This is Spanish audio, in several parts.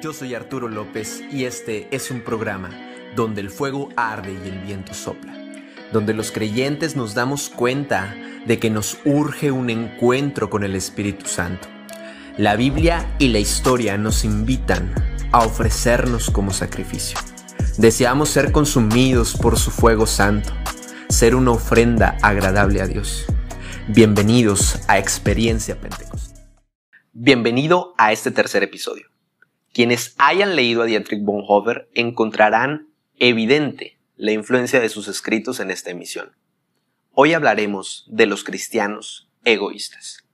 Yo soy Arturo López y este es un programa donde el fuego arde y el viento sopla, donde los creyentes nos damos cuenta de que nos urge un encuentro con el Espíritu Santo. La Biblia y la historia nos invitan a ofrecernos como sacrificio. Deseamos ser consumidos por su fuego santo, ser una ofrenda agradable a Dios. Bienvenidos a Experiencia Pentecostal. Bienvenido a este tercer episodio. Quienes hayan leído a Dietrich Bonhoeffer encontrarán evidente la influencia de sus escritos en esta emisión. Hoy hablaremos de los cristianos egoístas.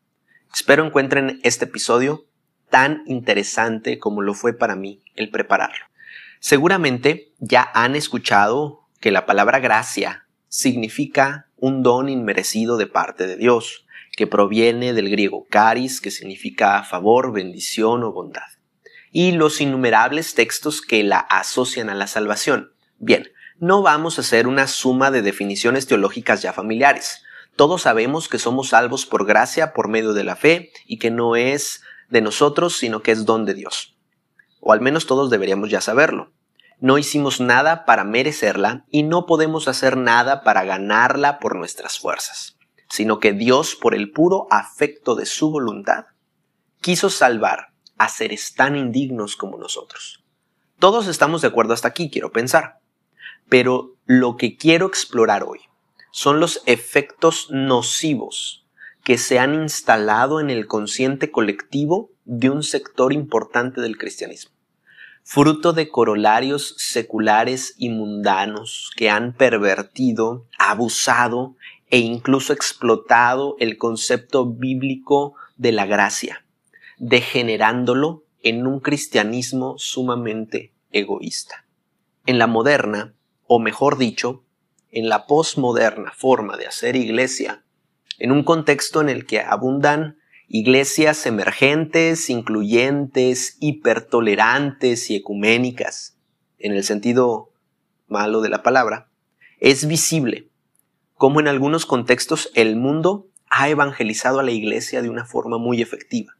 Espero encuentren este episodio tan interesante como lo fue para mí el prepararlo. Seguramente ya han escuchado que la palabra gracia significa un don inmerecido de parte de Dios, que proviene del griego caris, que significa favor, bendición o bondad y los innumerables textos que la asocian a la salvación. Bien, no vamos a hacer una suma de definiciones teológicas ya familiares. Todos sabemos que somos salvos por gracia por medio de la fe y que no es de nosotros, sino que es don de Dios. O al menos todos deberíamos ya saberlo. No hicimos nada para merecerla y no podemos hacer nada para ganarla por nuestras fuerzas, sino que Dios, por el puro afecto de su voluntad, quiso salvar a seres tan indignos como nosotros. Todos estamos de acuerdo hasta aquí, quiero pensar. Pero lo que quiero explorar hoy son los efectos nocivos que se han instalado en el consciente colectivo de un sector importante del cristianismo, fruto de corolarios seculares y mundanos que han pervertido, abusado e incluso explotado el concepto bíblico de la gracia degenerándolo en un cristianismo sumamente egoísta. En la moderna, o mejor dicho, en la posmoderna forma de hacer iglesia, en un contexto en el que abundan iglesias emergentes, incluyentes, hipertolerantes y ecuménicas, en el sentido malo de la palabra, es visible cómo en algunos contextos el mundo ha evangelizado a la iglesia de una forma muy efectiva.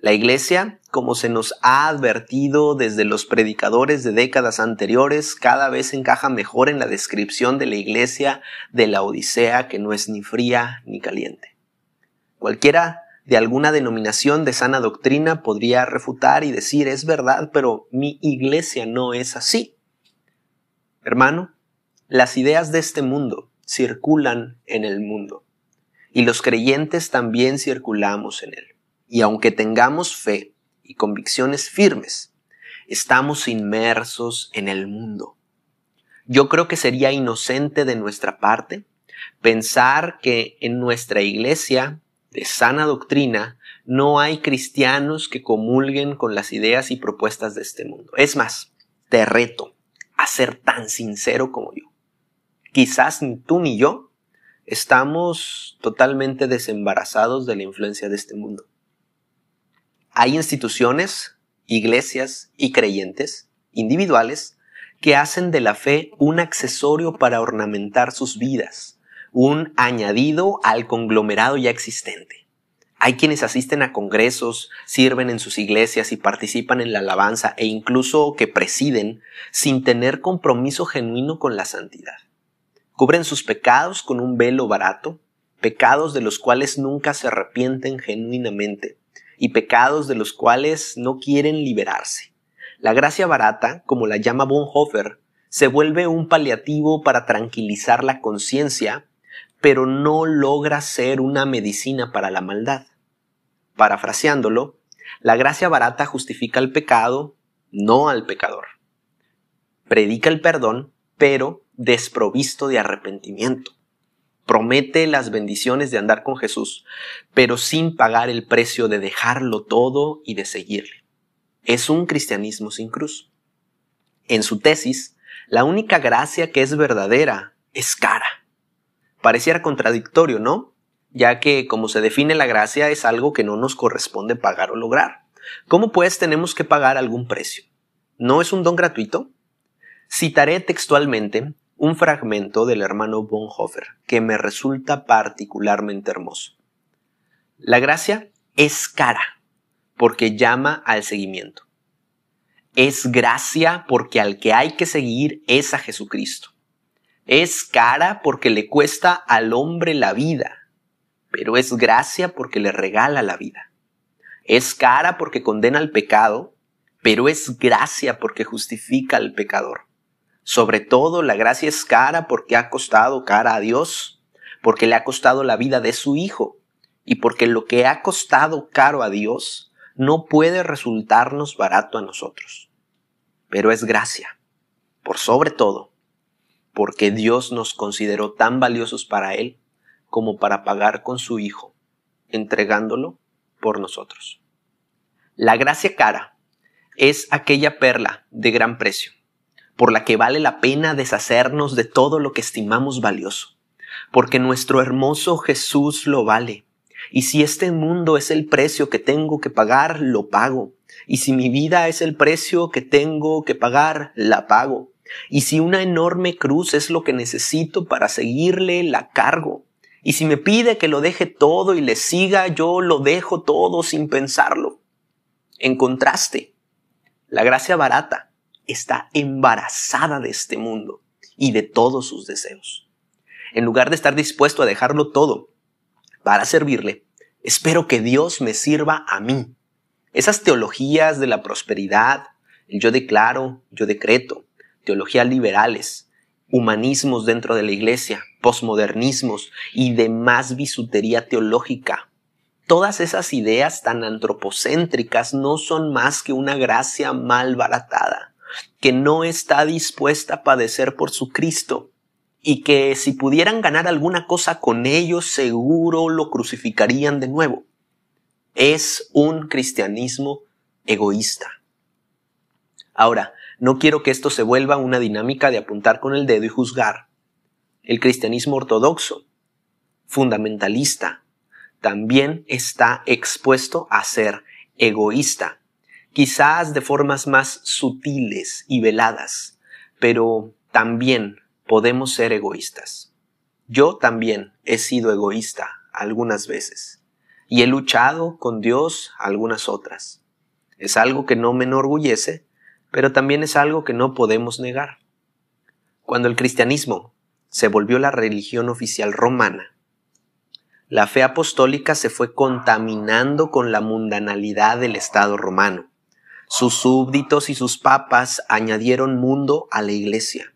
La iglesia, como se nos ha advertido desde los predicadores de décadas anteriores, cada vez encaja mejor en la descripción de la iglesia de la Odisea que no es ni fría ni caliente. Cualquiera de alguna denominación de sana doctrina podría refutar y decir es verdad, pero mi iglesia no es así. Hermano, las ideas de este mundo circulan en el mundo y los creyentes también circulamos en él. Y aunque tengamos fe y convicciones firmes, estamos inmersos en el mundo. Yo creo que sería inocente de nuestra parte pensar que en nuestra iglesia de sana doctrina no hay cristianos que comulguen con las ideas y propuestas de este mundo. Es más, te reto a ser tan sincero como yo. Quizás ni tú ni yo estamos totalmente desembarazados de la influencia de este mundo. Hay instituciones, iglesias y creyentes individuales que hacen de la fe un accesorio para ornamentar sus vidas, un añadido al conglomerado ya existente. Hay quienes asisten a congresos, sirven en sus iglesias y participan en la alabanza e incluso que presiden sin tener compromiso genuino con la santidad. Cubren sus pecados con un velo barato, pecados de los cuales nunca se arrepienten genuinamente y pecados de los cuales no quieren liberarse. La gracia barata, como la llama Bonhoeffer, se vuelve un paliativo para tranquilizar la conciencia, pero no logra ser una medicina para la maldad. Parafraseándolo, la gracia barata justifica el pecado, no al pecador. Predica el perdón, pero desprovisto de arrepentimiento promete las bendiciones de andar con Jesús, pero sin pagar el precio de dejarlo todo y de seguirle. Es un cristianismo sin cruz. En su tesis, la única gracia que es verdadera es cara. Pareciera contradictorio, ¿no? Ya que como se define la gracia es algo que no nos corresponde pagar o lograr. ¿Cómo pues tenemos que pagar algún precio? ¿No es un don gratuito? Citaré textualmente un fragmento del hermano Bonhoeffer que me resulta particularmente hermoso. La gracia es cara porque llama al seguimiento. Es gracia porque al que hay que seguir es a Jesucristo. Es cara porque le cuesta al hombre la vida, pero es gracia porque le regala la vida. Es cara porque condena al pecado, pero es gracia porque justifica al pecador. Sobre todo la gracia es cara porque ha costado cara a Dios, porque le ha costado la vida de su Hijo, y porque lo que ha costado caro a Dios no puede resultarnos barato a nosotros. Pero es gracia, por sobre todo, porque Dios nos consideró tan valiosos para Él como para pagar con su Hijo, entregándolo por nosotros. La gracia cara es aquella perla de gran precio, por la que vale la pena deshacernos de todo lo que estimamos valioso, porque nuestro hermoso Jesús lo vale. Y si este mundo es el precio que tengo que pagar, lo pago. Y si mi vida es el precio que tengo que pagar, la pago. Y si una enorme cruz es lo que necesito para seguirle, la cargo. Y si me pide que lo deje todo y le siga, yo lo dejo todo sin pensarlo. En contraste, la gracia barata está embarazada de este mundo y de todos sus deseos. En lugar de estar dispuesto a dejarlo todo para servirle, espero que Dios me sirva a mí. Esas teologías de la prosperidad, el yo declaro, yo decreto, teologías liberales, humanismos dentro de la iglesia, posmodernismos y demás bisutería teológica Todas esas ideas tan antropocéntricas no son más que una gracia mal baratada, que no está dispuesta a padecer por su Cristo, y que si pudieran ganar alguna cosa con ello, seguro lo crucificarían de nuevo. Es un cristianismo egoísta. Ahora, no quiero que esto se vuelva una dinámica de apuntar con el dedo y juzgar. El cristianismo ortodoxo, fundamentalista, también está expuesto a ser egoísta, quizás de formas más sutiles y veladas, pero también podemos ser egoístas. Yo también he sido egoísta algunas veces y he luchado con Dios algunas otras. Es algo que no me enorgullece, pero también es algo que no podemos negar. Cuando el cristianismo se volvió la religión oficial romana, la fe apostólica se fue contaminando con la mundanalidad del Estado romano. Sus súbditos y sus papas añadieron mundo a la iglesia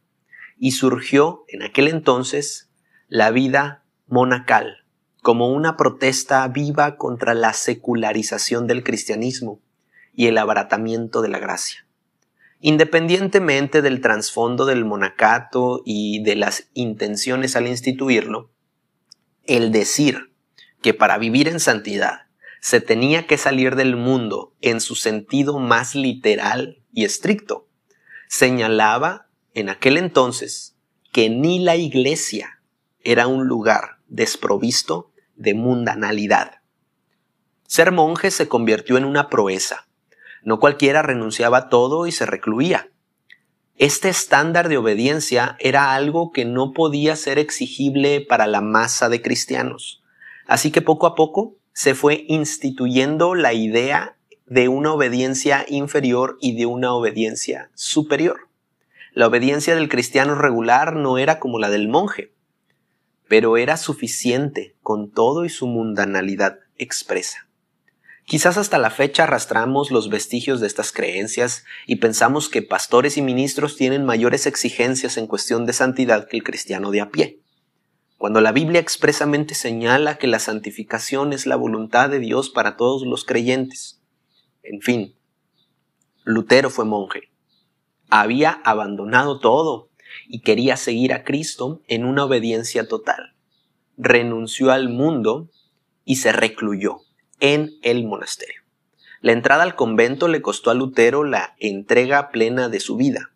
y surgió en aquel entonces la vida monacal como una protesta viva contra la secularización del cristianismo y el abaratamiento de la gracia. Independientemente del trasfondo del monacato y de las intenciones al instituirlo, el decir que para vivir en santidad se tenía que salir del mundo en su sentido más literal y estricto, señalaba en aquel entonces que ni la iglesia era un lugar desprovisto de mundanalidad. Ser monje se convirtió en una proeza. No cualquiera renunciaba a todo y se recluía. Este estándar de obediencia era algo que no podía ser exigible para la masa de cristianos. Así que poco a poco se fue instituyendo la idea de una obediencia inferior y de una obediencia superior. La obediencia del cristiano regular no era como la del monje, pero era suficiente con todo y su mundanalidad expresa. Quizás hasta la fecha arrastramos los vestigios de estas creencias y pensamos que pastores y ministros tienen mayores exigencias en cuestión de santidad que el cristiano de a pie. Cuando la Biblia expresamente señala que la santificación es la voluntad de Dios para todos los creyentes. En fin, Lutero fue monje. Había abandonado todo y quería seguir a Cristo en una obediencia total. Renunció al mundo y se recluyó en el monasterio. La entrada al convento le costó a Lutero la entrega plena de su vida,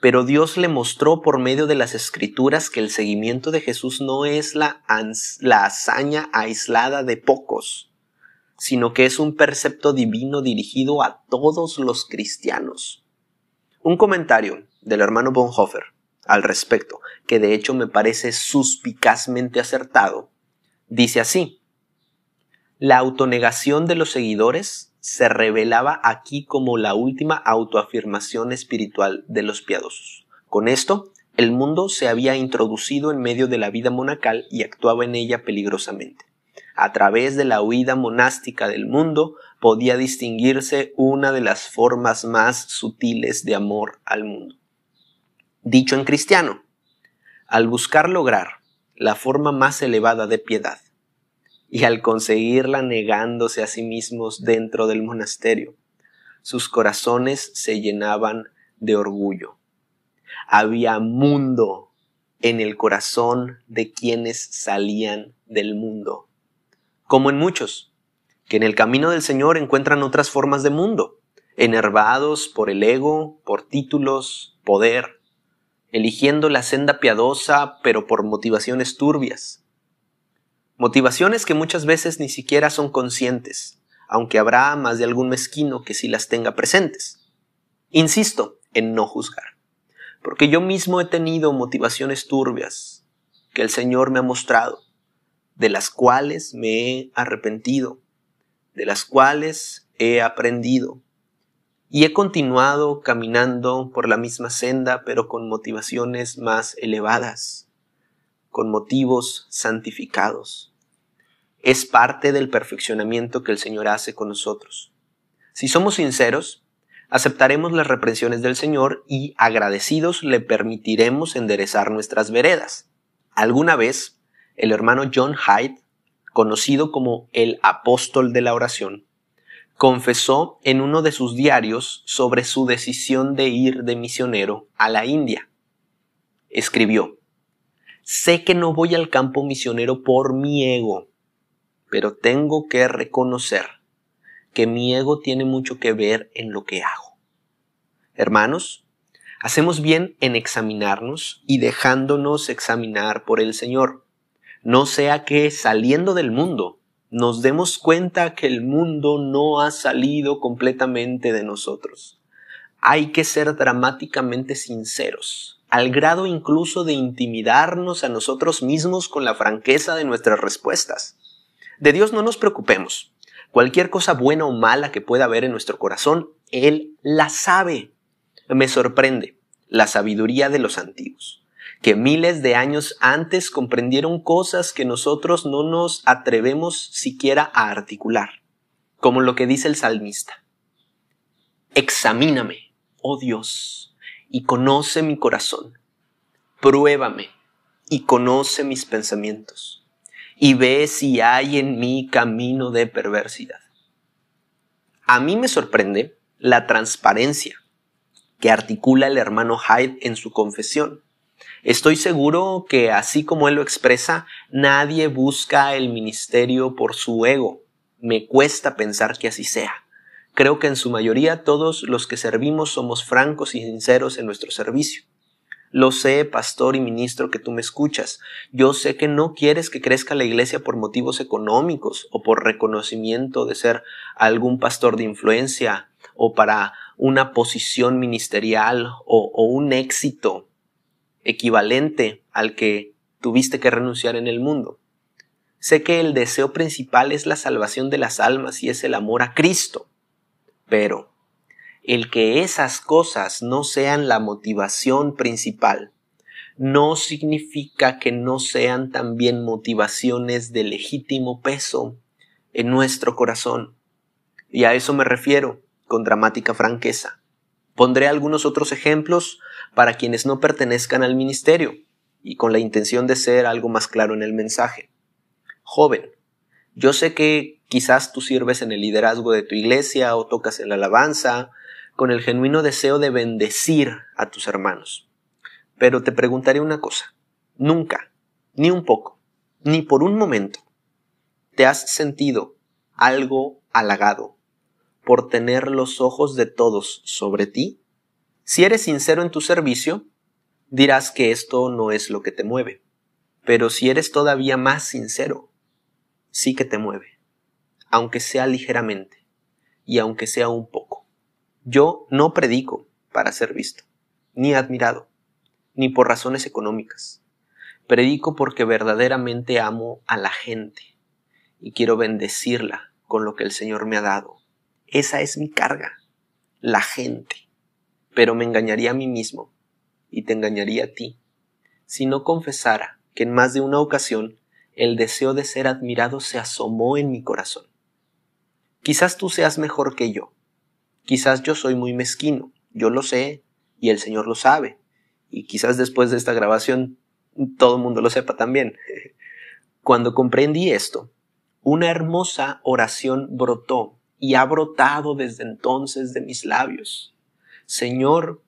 pero Dios le mostró por medio de las escrituras que el seguimiento de Jesús no es la, la hazaña aislada de pocos, sino que es un precepto divino dirigido a todos los cristianos. Un comentario del hermano Bonhoeffer al respecto, que de hecho me parece suspicazmente acertado, dice así, la autonegación de los seguidores se revelaba aquí como la última autoafirmación espiritual de los piadosos. Con esto, el mundo se había introducido en medio de la vida monacal y actuaba en ella peligrosamente. A través de la huida monástica del mundo podía distinguirse una de las formas más sutiles de amor al mundo. Dicho en cristiano, al buscar lograr la forma más elevada de piedad, y al conseguirla negándose a sí mismos dentro del monasterio, sus corazones se llenaban de orgullo. Había mundo en el corazón de quienes salían del mundo, como en muchos, que en el camino del Señor encuentran otras formas de mundo, enervados por el ego, por títulos, poder, eligiendo la senda piadosa pero por motivaciones turbias, Motivaciones que muchas veces ni siquiera son conscientes, aunque habrá más de algún mezquino que sí las tenga presentes. Insisto en no juzgar, porque yo mismo he tenido motivaciones turbias que el Señor me ha mostrado, de las cuales me he arrepentido, de las cuales he aprendido, y he continuado caminando por la misma senda, pero con motivaciones más elevadas, con motivos santificados es parte del perfeccionamiento que el Señor hace con nosotros. Si somos sinceros, aceptaremos las reprensiones del Señor y agradecidos le permitiremos enderezar nuestras veredas. Alguna vez, el hermano John Hyde, conocido como el apóstol de la oración, confesó en uno de sus diarios sobre su decisión de ir de misionero a la India. Escribió, Sé que no voy al campo misionero por mi ego, pero tengo que reconocer que mi ego tiene mucho que ver en lo que hago. Hermanos, hacemos bien en examinarnos y dejándonos examinar por el Señor. No sea que saliendo del mundo nos demos cuenta que el mundo no ha salido completamente de nosotros. Hay que ser dramáticamente sinceros, al grado incluso de intimidarnos a nosotros mismos con la franqueza de nuestras respuestas. De Dios no nos preocupemos. Cualquier cosa buena o mala que pueda haber en nuestro corazón, Él la sabe. Me sorprende la sabiduría de los antiguos, que miles de años antes comprendieron cosas que nosotros no nos atrevemos siquiera a articular, como lo que dice el salmista. Examíname, oh Dios, y conoce mi corazón. Pruébame y conoce mis pensamientos y ve si hay en mí camino de perversidad. A mí me sorprende la transparencia que articula el hermano Hyde en su confesión. Estoy seguro que así como él lo expresa, nadie busca el ministerio por su ego. Me cuesta pensar que así sea. Creo que en su mayoría todos los que servimos somos francos y sinceros en nuestro servicio. Lo sé, pastor y ministro, que tú me escuchas. Yo sé que no quieres que crezca la iglesia por motivos económicos o por reconocimiento de ser algún pastor de influencia o para una posición ministerial o, un éxito equivalente al que tuviste que renunciar en el mundo. Sé que el deseo principal es la salvación de las almas y es el amor a Cristo. Pero el que esas cosas no sean la motivación principal no significa que no sean también motivaciones de legítimo peso en nuestro corazón. Y a eso me refiero con dramática franqueza. Pondré algunos otros ejemplos para quienes no pertenezcan al ministerio y con la intención de ser algo más claro en el mensaje. Joven, yo sé que quizás tú sirves en el liderazgo de tu iglesia o tocas en la alabanza con el genuino deseo de bendecir a tus hermanos. Pero te preguntaré una cosa. Nunca, ni un poco, ni por un momento, te has sentido algo halagado por tener los ojos de todos sobre ti? Si eres sincero en tu servicio, dirás que esto no es lo que te mueve. Pero si eres todavía más sincero, sí que te mueve, aunque sea ligeramente y aunque sea un poco. Yo no predico para ser visto, ni admirado, ni por razones económicas. Predico porque verdaderamente amo a la gente y quiero bendecirla con lo que el Señor me ha dado. esa es mi carga, la gente. Pero me engañaría a mí mismo y te engañaría a ti si no confesara que en más de una ocasión el deseo de ser admirado se asomó en mi corazón. Quizás tú seas mejor que yo. Quizás yo soy muy mezquino. Yo lo sé y el Señor lo sabe. Y quizás después de esta grabación todo el mundo lo sepa también. Cuando comprendí esto, una hermosa oración brotó y ha brotado desde entonces de mis labios. Señor,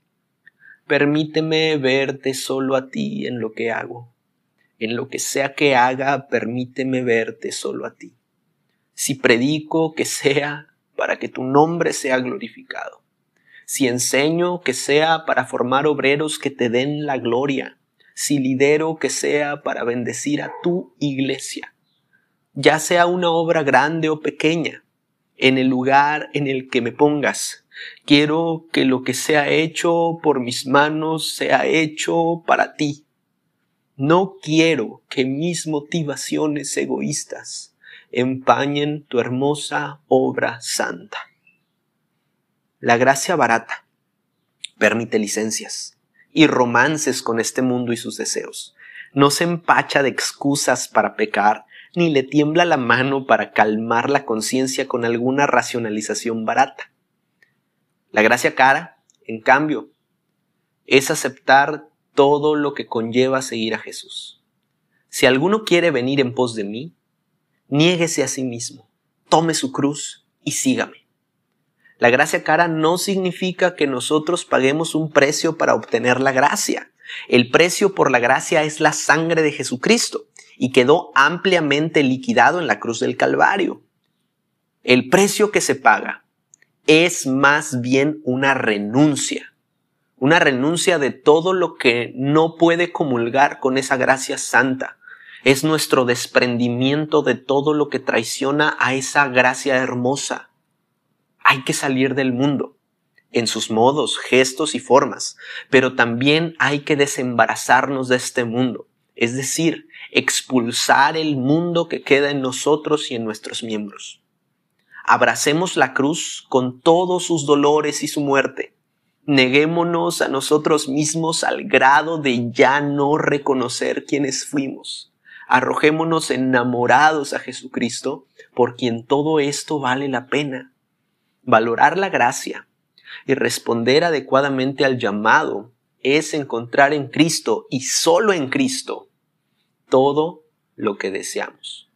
permíteme verte solo a ti en lo que hago. En lo que sea que haga, permíteme verte solo a ti. Si predico, que sea para que tu nombre sea glorificado. Si enseño, que sea para formar obreros que te den la gloria. Si lidero, que sea para bendecir a tu iglesia. Ya sea una obra grande o pequeña, en el lugar en el que me pongas. Quiero que lo que sea hecho por mis manos sea hecho para ti. No quiero que mis motivaciones egoístas empañen tu hermosa obra santa. La gracia barata permite licencias y romances con este mundo y sus deseos. No se empacha de excusas para pecar, ni le tiembla la mano para calmar la conciencia con alguna racionalización barata. La gracia cara, en cambio, es aceptar todo lo que conlleva seguir a Jesús. Si alguno quiere venir en pos de mí, niéguese a sí mismo, tome su cruz y sígame. La gracia cara no significa que nosotros paguemos un precio para obtener la gracia. El precio por la gracia es la sangre de Jesucristo y quedó ampliamente liquidado en la cruz del Calvario. El precio que se paga es más bien una renuncia, una renuncia de todo lo que no puede comulgar con esa gracia santa, es nuestro desprendimiento de todo lo que traiciona a esa gracia hermosa. Hay que salir del mundo en sus modos, gestos y formas, pero también hay que desembarazarnos de este mundo, es decir, expulsar el mundo que queda en nosotros y en nuestros miembros. Abracemos la cruz con todos sus dolores y su muerte. Neguémonos a nosotros mismos al grado de ya no reconocer quiénes fuimos arrojémonos enamorados a Jesucristo, por quien todo esto vale la pena. Valorar la gracia y responder adecuadamente al llamado es encontrar en Cristo y solo en Cristo todo lo que deseamos.